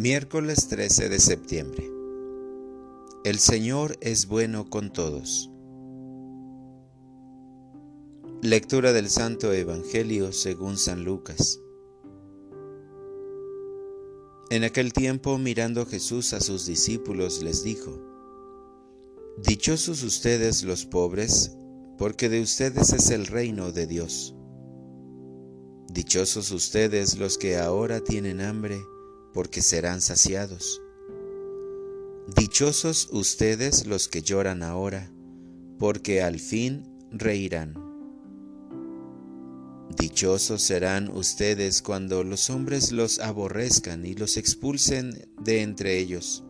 Miércoles 13 de septiembre. El Señor es bueno con todos. Lectura del Santo Evangelio según San Lucas. En aquel tiempo, mirando Jesús a sus discípulos, les dijo, Dichosos ustedes los pobres, porque de ustedes es el reino de Dios. Dichosos ustedes los que ahora tienen hambre, porque serán saciados. Dichosos ustedes los que lloran ahora, porque al fin reirán. Dichosos serán ustedes cuando los hombres los aborrezcan y los expulsen de entre ellos,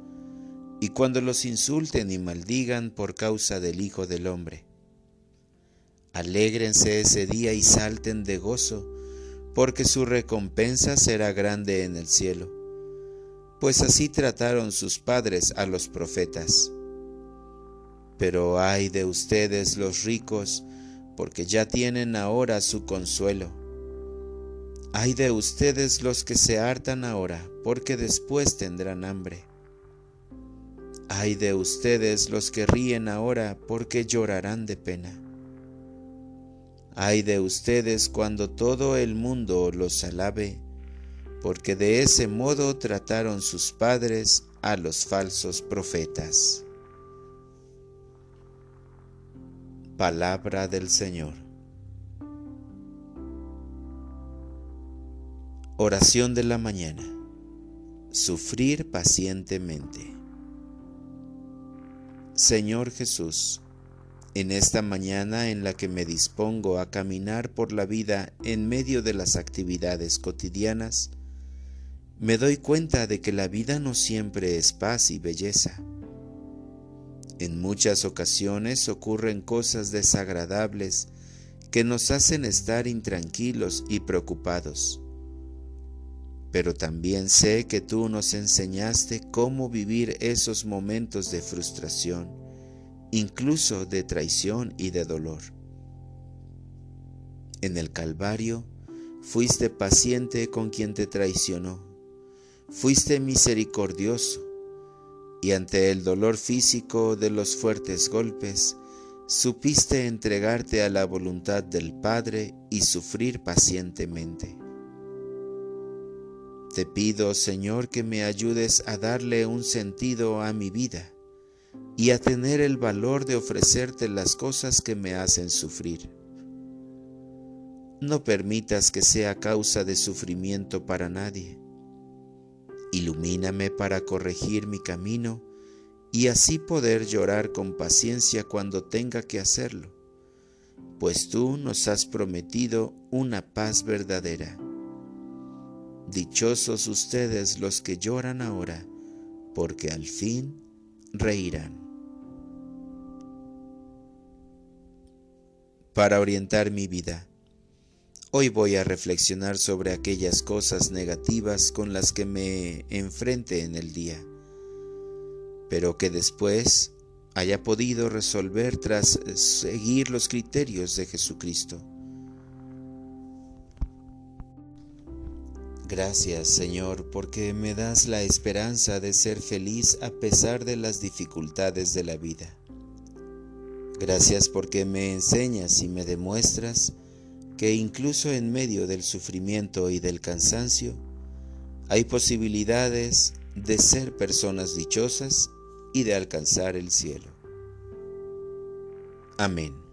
y cuando los insulten y maldigan por causa del Hijo del Hombre. Alégrense ese día y salten de gozo, porque su recompensa será grande en el cielo pues así trataron sus padres a los profetas. Pero ay de ustedes los ricos, porque ya tienen ahora su consuelo. Ay de ustedes los que se hartan ahora, porque después tendrán hambre. Ay de ustedes los que ríen ahora, porque llorarán de pena. Ay de ustedes cuando todo el mundo los alabe porque de ese modo trataron sus padres a los falsos profetas. Palabra del Señor. Oración de la mañana. Sufrir pacientemente. Señor Jesús, en esta mañana en la que me dispongo a caminar por la vida en medio de las actividades cotidianas, me doy cuenta de que la vida no siempre es paz y belleza. En muchas ocasiones ocurren cosas desagradables que nos hacen estar intranquilos y preocupados. Pero también sé que tú nos enseñaste cómo vivir esos momentos de frustración, incluso de traición y de dolor. En el Calvario fuiste paciente con quien te traicionó Fuiste misericordioso y ante el dolor físico de los fuertes golpes, supiste entregarte a la voluntad del Padre y sufrir pacientemente. Te pido, Señor, que me ayudes a darle un sentido a mi vida y a tener el valor de ofrecerte las cosas que me hacen sufrir. No permitas que sea causa de sufrimiento para nadie Ilumíname para corregir mi camino y así poder llorar con paciencia cuando tenga que hacerlo, pues tú nos has prometido una paz verdadera. Dichosos ustedes los que lloran ahora, porque al fin reirán. Para orientar mi vida, Hoy voy a reflexionar sobre aquellas cosas negativas con las que me enfrente en el día, pero que después haya podido resolver tras seguir los criterios de Jesucristo. Gracias Señor porque me das la esperanza de ser feliz a pesar de las dificultades de la vida. Gracias porque me enseñas y me demuestras que incluso en medio del sufrimiento y del cansancio hay posibilidades de ser personas dichosas y de alcanzar el cielo. Amén.